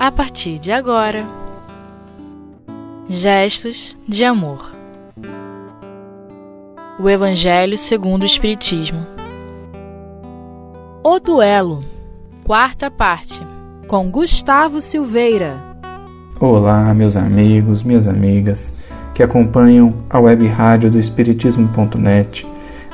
a partir de agora. Gestos de amor. O Evangelho segundo o Espiritismo. O duelo. Quarta parte. Com Gustavo Silveira. Olá, meus amigos, minhas amigas que acompanham a web rádio do Espiritismo.net.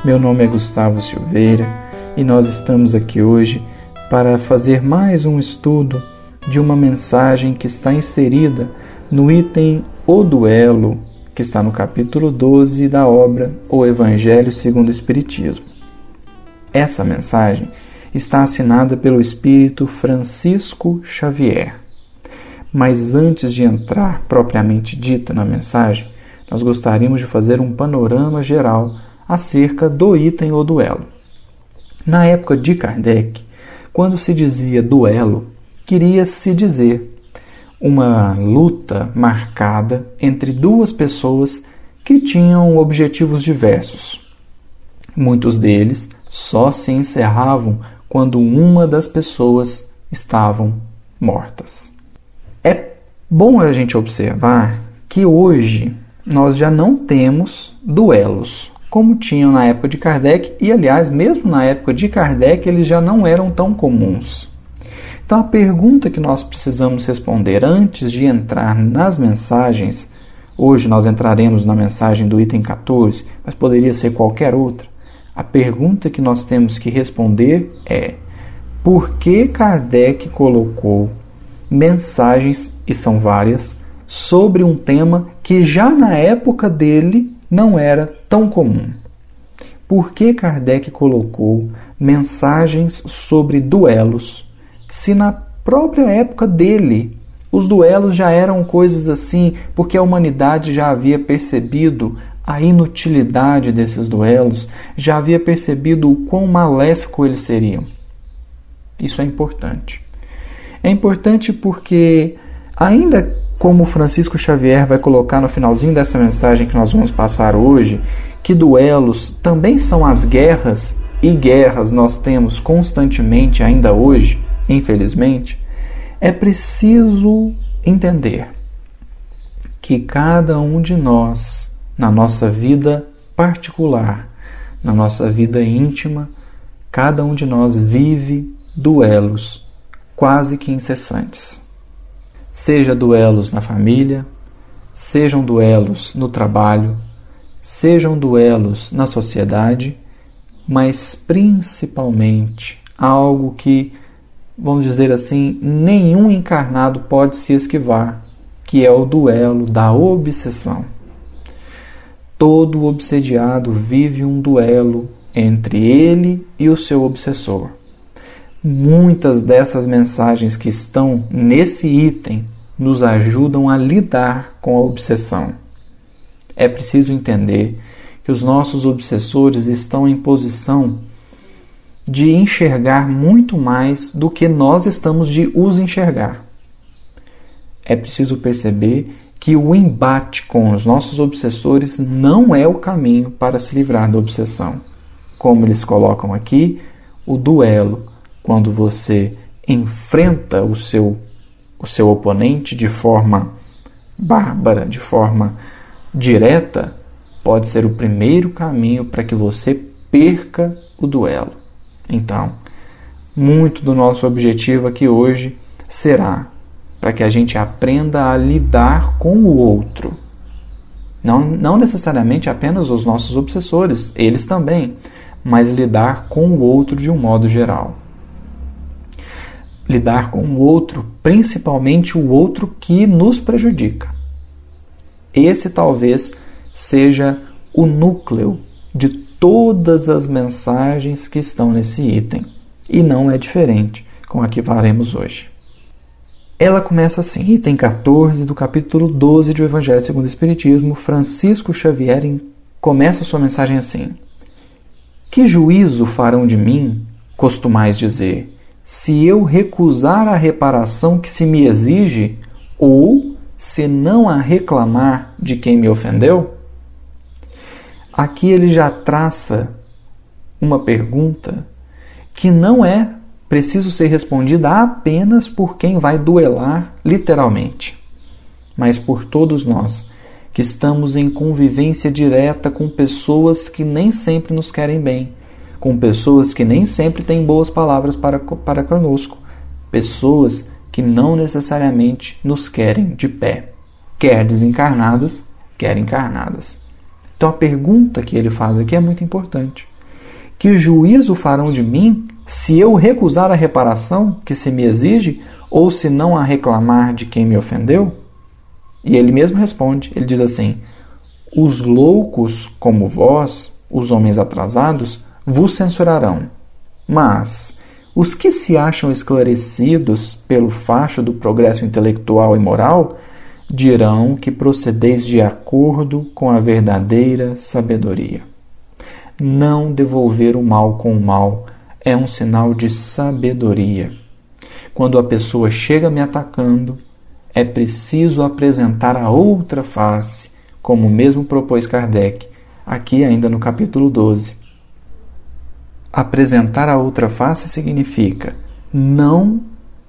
Meu nome é Gustavo Silveira e nós estamos aqui hoje para fazer mais um estudo de uma mensagem que está inserida no item O Duelo, que está no capítulo 12 da obra O Evangelho segundo o Espiritismo. Essa mensagem está assinada pelo espírito Francisco Xavier. Mas antes de entrar propriamente dita na mensagem, nós gostaríamos de fazer um panorama geral acerca do item ou duelo. Na época de Kardec, quando se dizia duelo, queria-se dizer uma luta marcada entre duas pessoas que tinham objetivos diversos. Muitos deles só se encerravam quando uma das pessoas estavam mortas. É bom a gente observar que hoje nós já não temos duelos como tinham na época de Kardec, e aliás, mesmo na época de Kardec, eles já não eram tão comuns. Então, a pergunta que nós precisamos responder antes de entrar nas mensagens, hoje nós entraremos na mensagem do item 14, mas poderia ser qualquer outra. A pergunta que nós temos que responder é: por que Kardec colocou mensagens, e são várias, sobre um tema que já na época dele não era tão comum. Por que Kardec colocou mensagens sobre duelos, se na própria época dele os duelos já eram coisas assim, porque a humanidade já havia percebido a inutilidade desses duelos, já havia percebido o quão maléfico eles seriam. Isso é importante. É importante porque, ainda como Francisco Xavier vai colocar no finalzinho dessa mensagem que nós vamos passar hoje, que duelos também são as guerras, e guerras nós temos constantemente ainda hoje, infelizmente, é preciso entender que cada um de nós, na nossa vida particular, na nossa vida íntima, cada um de nós vive duelos quase que incessantes. Seja duelos na família, sejam duelos no trabalho, sejam duelos na sociedade, mas principalmente algo que, vamos dizer assim, nenhum encarnado pode se esquivar, que é o duelo da obsessão. Todo obsediado vive um duelo entre ele e o seu obsessor. Muitas dessas mensagens que estão nesse item nos ajudam a lidar com a obsessão. É preciso entender que os nossos obsessores estão em posição de enxergar muito mais do que nós estamos de os enxergar. É preciso perceber que o embate com os nossos obsessores não é o caminho para se livrar da obsessão. Como eles colocam aqui, o duelo quando você enfrenta o seu, o seu oponente de forma bárbara, de forma direta, pode ser o primeiro caminho para que você perca o duelo. Então, muito do nosso objetivo aqui hoje será para que a gente aprenda a lidar com o outro. Não, não necessariamente apenas os nossos obsessores, eles também, mas lidar com o outro de um modo geral lidar com o outro, principalmente o outro que nos prejudica. Esse talvez seja o núcleo de todas as mensagens que estão nesse item, e não é diferente com a que faremos hoje. Ela começa assim, item 14 do capítulo 12 do Evangelho segundo o Espiritismo, Francisco Xavier começa sua mensagem assim: Que juízo farão de mim, costumais dizer, se eu recusar a reparação que se me exige ou se não a reclamar de quem me ofendeu? Aqui ele já traça uma pergunta que não é preciso ser respondida apenas por quem vai duelar literalmente, mas por todos nós que estamos em convivência direta com pessoas que nem sempre nos querem bem, com pessoas que nem sempre têm boas palavras para, para conosco, pessoas que não necessariamente nos querem de pé, quer desencarnadas, quer encarnadas. Então a pergunta que ele faz aqui é muito importante. Que juízo farão de mim se eu recusar a reparação que se me exige ou se não a reclamar de quem me ofendeu? E ele mesmo responde: ele diz assim: Os loucos como vós, os homens atrasados, vos censurarão. Mas os que se acham esclarecidos pelo facho do progresso intelectual e moral dirão que procedeis de acordo com a verdadeira sabedoria. Não devolver o mal com o mal é um sinal de sabedoria. Quando a pessoa chega me atacando, é preciso apresentar a outra face, como mesmo propôs Kardec, aqui ainda no capítulo 12. Apresentar a outra face significa não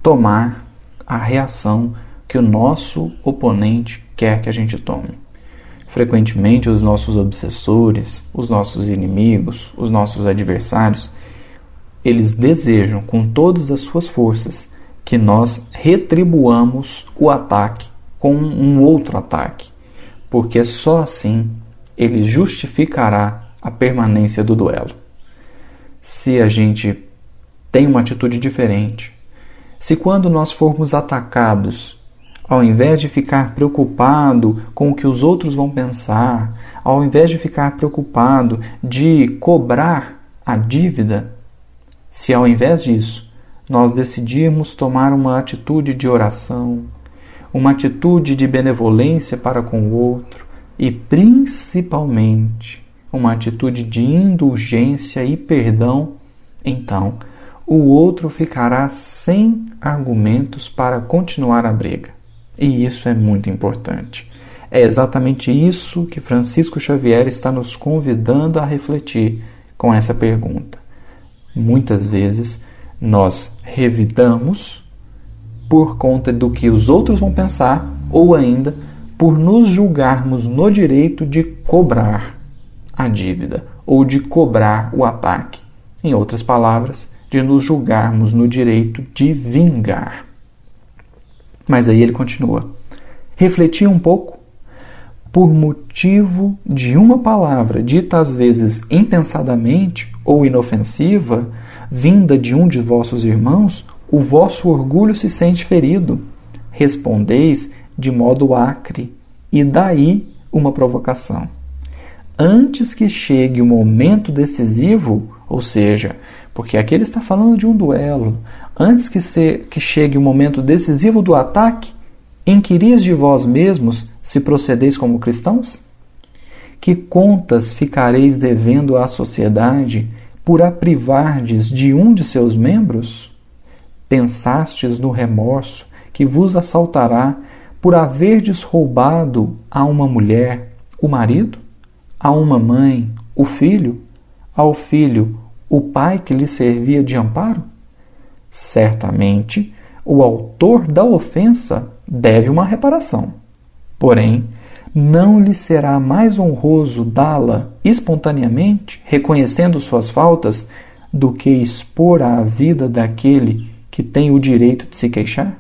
tomar a reação que o nosso oponente quer que a gente tome. Frequentemente, os nossos obsessores, os nossos inimigos, os nossos adversários, eles desejam com todas as suas forças que nós retribuamos o ataque com um outro ataque, porque só assim ele justificará a permanência do duelo. Se a gente tem uma atitude diferente, se quando nós formos atacados ao invés de ficar preocupado com o que os outros vão pensar, ao invés de ficar preocupado de cobrar a dívida, se ao invés disso nós decidirmos tomar uma atitude de oração, uma atitude de benevolência para com o outro e principalmente uma atitude de indulgência e perdão, então o outro ficará sem argumentos para continuar a briga. E isso é muito importante. É exatamente isso que Francisco Xavier está nos convidando a refletir com essa pergunta. Muitas vezes nós revidamos por conta do que os outros vão pensar ou ainda por nos julgarmos no direito de cobrar a dívida ou de cobrar o ataque. Em outras palavras, de nos julgarmos no direito de vingar. Mas aí ele continua. Refleti um pouco. Por motivo de uma palavra dita às vezes impensadamente ou inofensiva, vinda de um de vossos irmãos, o vosso orgulho se sente ferido. Respondeis de modo acre, e daí uma provocação. Antes que chegue o momento decisivo, ou seja, porque aqui ele está falando de um duelo, antes que, se, que chegue o momento decisivo do ataque, inquiris de vós mesmos se procedeis como cristãos? Que contas ficareis devendo à sociedade por a privardes de um de seus membros? Pensastes no remorso que vos assaltará por haverdes roubado a uma mulher o marido, a uma mãe o filho, ao filho o pai que lhe servia de amparo? Certamente, o autor da ofensa deve uma reparação. Porém, não lhe será mais honroso dá-la espontaneamente, reconhecendo suas faltas, do que expor à vida daquele que tem o direito de se queixar?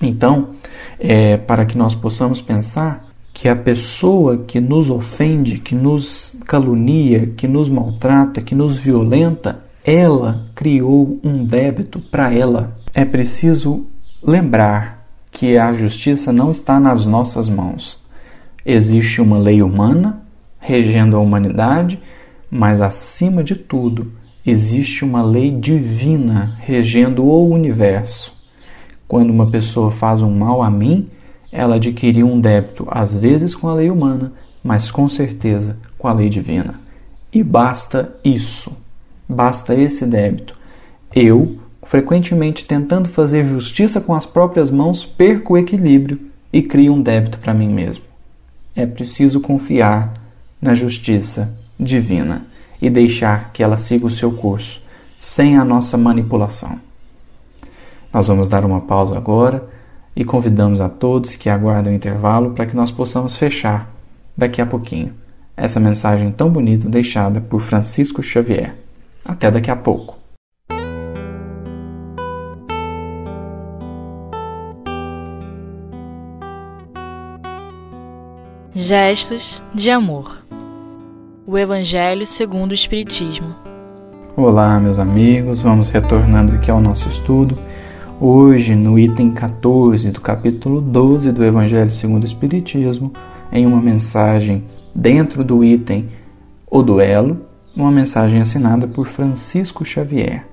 Então, é, para que nós possamos pensar que a pessoa que nos ofende, que nos calunia, que nos maltrata, que nos violenta, ela criou um débito para ela. É preciso lembrar que a justiça não está nas nossas mãos. Existe uma lei humana regendo a humanidade, mas acima de tudo, existe uma lei divina regendo o universo. Quando uma pessoa faz um mal a mim, ela adquiriu um débito, às vezes com a lei humana, mas com certeza com a lei divina. E basta isso basta esse débito. Eu, frequentemente tentando fazer justiça com as próprias mãos, perco o equilíbrio e crio um débito para mim mesmo. É preciso confiar na justiça divina e deixar que ela siga o seu curso, sem a nossa manipulação. Nós vamos dar uma pausa agora e convidamos a todos que aguardam o intervalo para que nós possamos fechar daqui a pouquinho essa mensagem tão bonita deixada por Francisco Xavier. Até daqui a pouco. Gestos de amor. O Evangelho segundo o Espiritismo. Olá, meus amigos, vamos retornando aqui ao nosso estudo. Hoje, no item 14 do capítulo 12 do Evangelho segundo o Espiritismo, em uma mensagem dentro do item O Duelo, uma mensagem assinada por Francisco Xavier.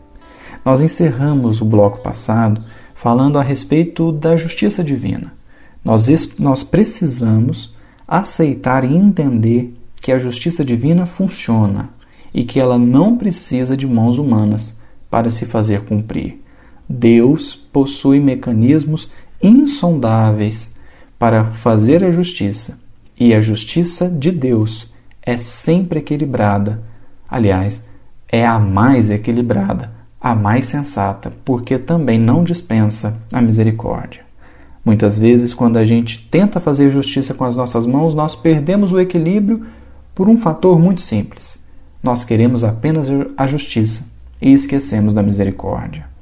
Nós encerramos o bloco passado falando a respeito da justiça divina. Nós, nós precisamos aceitar e entender que a justiça divina funciona e que ela não precisa de mãos humanas para se fazer cumprir. Deus possui mecanismos insondáveis para fazer a justiça, e a justiça de Deus é sempre equilibrada. Aliás, é a mais equilibrada, a mais sensata, porque também não dispensa a misericórdia. Muitas vezes, quando a gente tenta fazer justiça com as nossas mãos, nós perdemos o equilíbrio por um fator muito simples. Nós queremos apenas a justiça e esquecemos da misericórdia.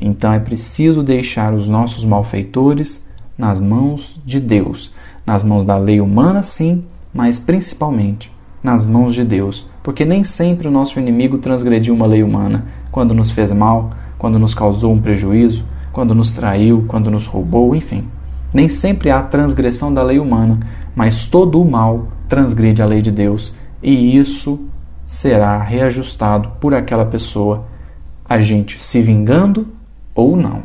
Então é preciso deixar os nossos malfeitores nas mãos de Deus, nas mãos da lei humana, sim, mas principalmente nas mãos de Deus, porque nem sempre o nosso inimigo transgrediu uma lei humana. Quando nos fez mal, quando nos causou um prejuízo, quando nos traiu, quando nos roubou, enfim. Nem sempre há transgressão da lei humana, mas todo o mal transgride a lei de Deus. E isso será reajustado por aquela pessoa, a gente se vingando ou não.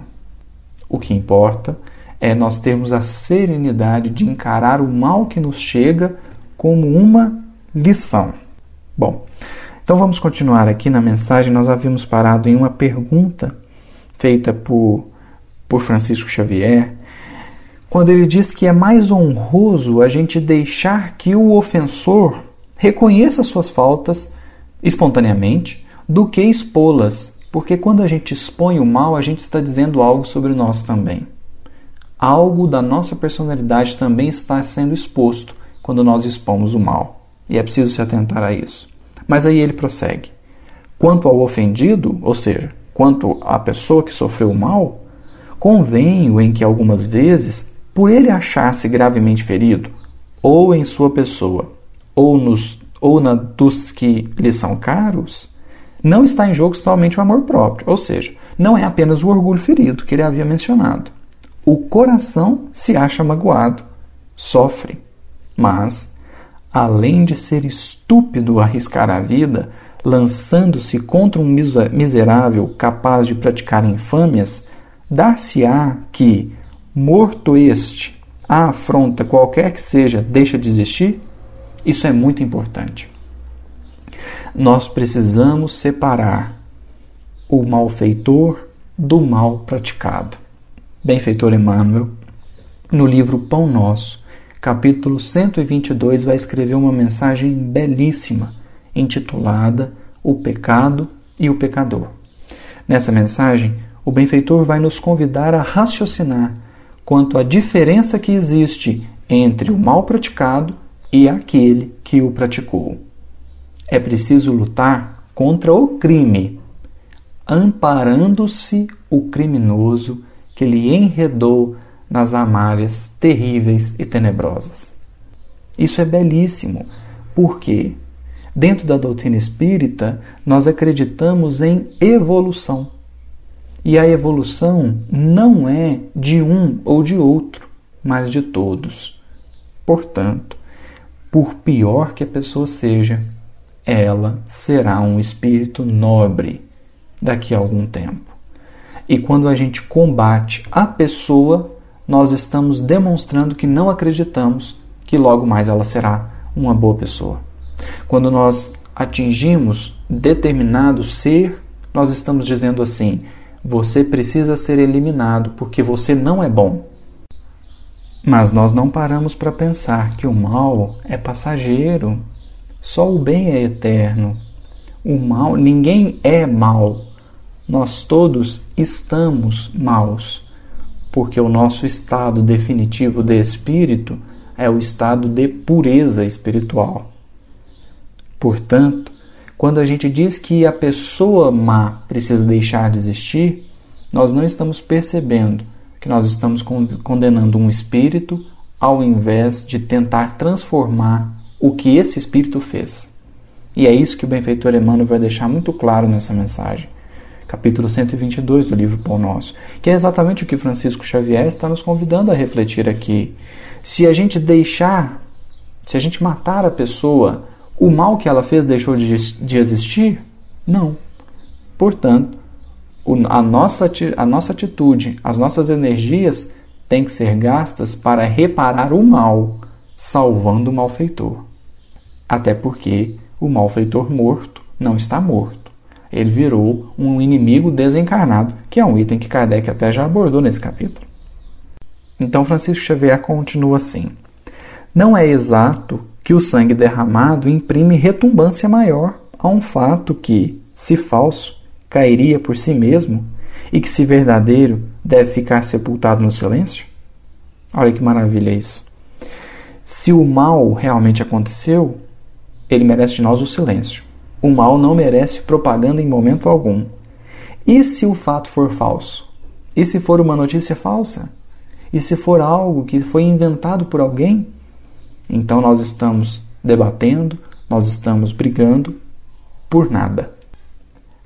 O que importa é nós termos a serenidade de encarar o mal que nos chega como uma lição. Bom, então vamos continuar aqui na mensagem. Nós havíamos parado em uma pergunta feita por por Francisco Xavier, quando ele diz que é mais honroso a gente deixar que o ofensor reconheça suas faltas espontaneamente do que expô-las, porque quando a gente expõe o mal, a gente está dizendo algo sobre nós também. Algo da nossa personalidade também está sendo exposto quando nós expomos o mal. E é preciso se atentar a isso. Mas aí ele prossegue. Quanto ao ofendido, ou seja, quanto à pessoa que sofreu o mal, Convenho em que algumas vezes, por ele achar-se gravemente ferido, ou em sua pessoa, ou, nos, ou na dos que lhe são caros, não está em jogo somente o amor próprio, ou seja, não é apenas o orgulho ferido que ele havia mencionado. O coração se acha magoado, sofre, mas, além de ser estúpido arriscar a vida, lançando-se contra um miserável capaz de praticar infâmias, Dar-se-á que, morto este, a afronta, qualquer que seja, deixa de existir? Isso é muito importante. Nós precisamos separar o malfeitor do mal praticado. Benfeitor Emmanuel, no livro Pão Nosso, capítulo 122, vai escrever uma mensagem belíssima intitulada O Pecado e o Pecador. Nessa mensagem, o benfeitor vai nos convidar a raciocinar quanto à diferença que existe entre o mal praticado e aquele que o praticou. É preciso lutar contra o crime, amparando-se o criminoso que lhe enredou nas amalhas terríveis e tenebrosas. Isso é belíssimo, porque dentro da doutrina espírita nós acreditamos em evolução. E a evolução não é de um ou de outro, mas de todos. Portanto, por pior que a pessoa seja, ela será um espírito nobre daqui a algum tempo. E quando a gente combate a pessoa, nós estamos demonstrando que não acreditamos que logo mais ela será uma boa pessoa. Quando nós atingimos determinado ser, nós estamos dizendo assim: você precisa ser eliminado porque você não é bom. Mas nós não paramos para pensar que o mal é passageiro, só o bem é eterno. O mal, ninguém é mal, nós todos estamos maus, porque o nosso estado definitivo de espírito é o estado de pureza espiritual. Portanto, quando a gente diz que a pessoa má precisa deixar de existir, nós não estamos percebendo que nós estamos condenando um espírito ao invés de tentar transformar o que esse espírito fez. E é isso que o benfeitor Emmanuel vai deixar muito claro nessa mensagem. Capítulo 122 do livro Pão Nosso, que é exatamente o que Francisco Xavier está nos convidando a refletir aqui. Se a gente deixar, se a gente matar a pessoa, o mal que ela fez deixou de, de existir? Não. Portanto, a nossa, a nossa atitude, as nossas energias têm que ser gastas para reparar o mal, salvando o malfeitor. Até porque o malfeitor morto não está morto. Ele virou um inimigo desencarnado, que é um item que Kardec até já abordou nesse capítulo. Então Francisco Xavier continua assim: Não é exato que o sangue derramado imprime retumbância maior a um fato que, se falso, cairia por si mesmo e que, se verdadeiro, deve ficar sepultado no silêncio? Olha que maravilha isso. Se o mal realmente aconteceu, ele merece de nós o silêncio. O mal não merece propaganda em momento algum. E se o fato for falso? E se for uma notícia falsa? E se for algo que foi inventado por alguém? Então nós estamos debatendo, nós estamos brigando por nada.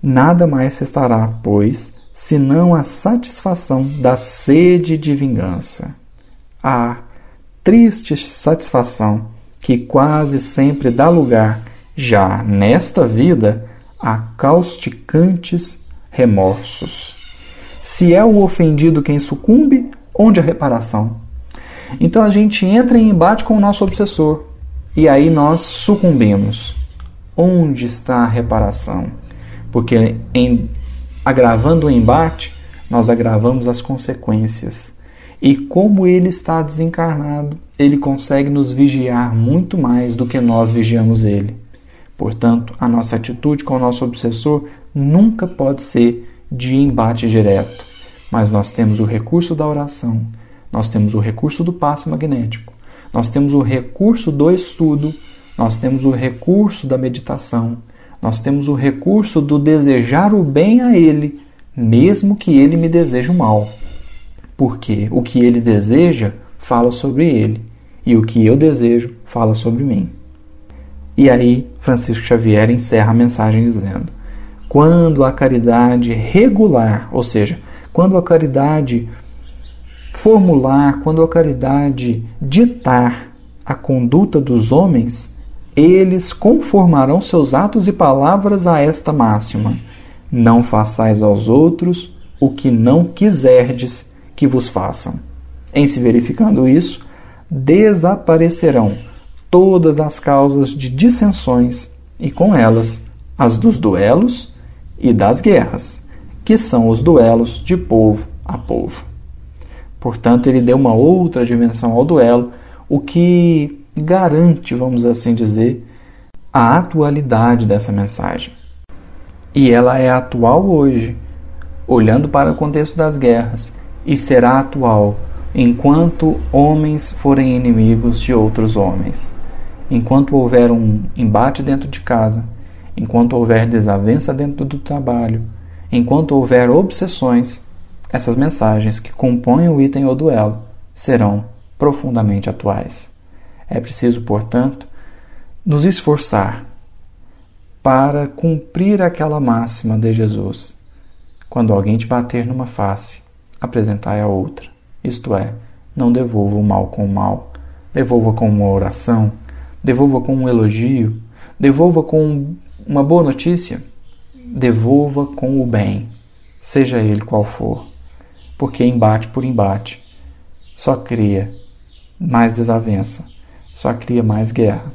Nada mais restará, pois, senão a satisfação da sede de vingança. A triste satisfação que quase sempre dá lugar, já nesta vida, a causticantes remorsos. Se é o ofendido quem sucumbe, onde a reparação? Então a gente entra em embate com o nosso obsessor e aí nós sucumbimos. Onde está a reparação? Porque em agravando o embate, nós agravamos as consequências. E como ele está desencarnado, ele consegue nos vigiar muito mais do que nós vigiamos ele. Portanto, a nossa atitude com o nosso obsessor nunca pode ser de embate direto, mas nós temos o recurso da oração, nós temos o recurso do passe magnético, nós temos o recurso do estudo, nós temos o recurso da meditação, nós temos o recurso do desejar o bem a ele, mesmo que ele me deseje o mal. Porque o que ele deseja fala sobre ele, e o que eu desejo fala sobre mim. E aí, Francisco Xavier encerra a mensagem dizendo: quando a caridade regular, ou seja, quando a caridade formular, quando a caridade ditar a conduta dos homens, eles conformarão seus atos e palavras a esta máxima: Não façais aos outros o que não quiserdes que vos façam. Em se verificando isso, desaparecerão todas as causas de dissensões e com elas as dos duelos e das guerras, que são os duelos de povo a povo. Portanto, ele deu uma outra dimensão ao duelo, o que garante, vamos assim dizer, a atualidade dessa mensagem. E ela é atual hoje, olhando para o contexto das guerras, e será atual enquanto homens forem inimigos de outros homens, enquanto houver um embate dentro de casa, enquanto houver desavença dentro do trabalho, enquanto houver obsessões, essas mensagens que compõem o item ou duelo serão profundamente atuais. É preciso, portanto, nos esforçar para cumprir aquela máxima de Jesus. Quando alguém te bater numa face, apresentai a outra. Isto é, não devolva o mal com o mal, devolva com uma oração, devolva com um elogio, devolva com uma boa notícia, devolva com o bem, seja ele qual for. Porque embate por embate só cria mais desavença, só cria mais guerra,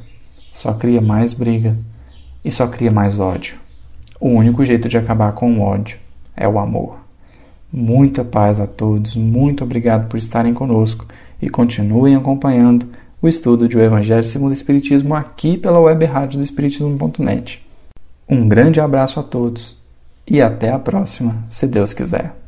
só cria mais briga e só cria mais ódio. O único jeito de acabar com o ódio é o amor. Muita paz a todos, muito obrigado por estarem conosco e continuem acompanhando o estudo de O Evangelho segundo o Espiritismo aqui pela web rádio do Espiritismo.net. Um grande abraço a todos e até a próxima, se Deus quiser.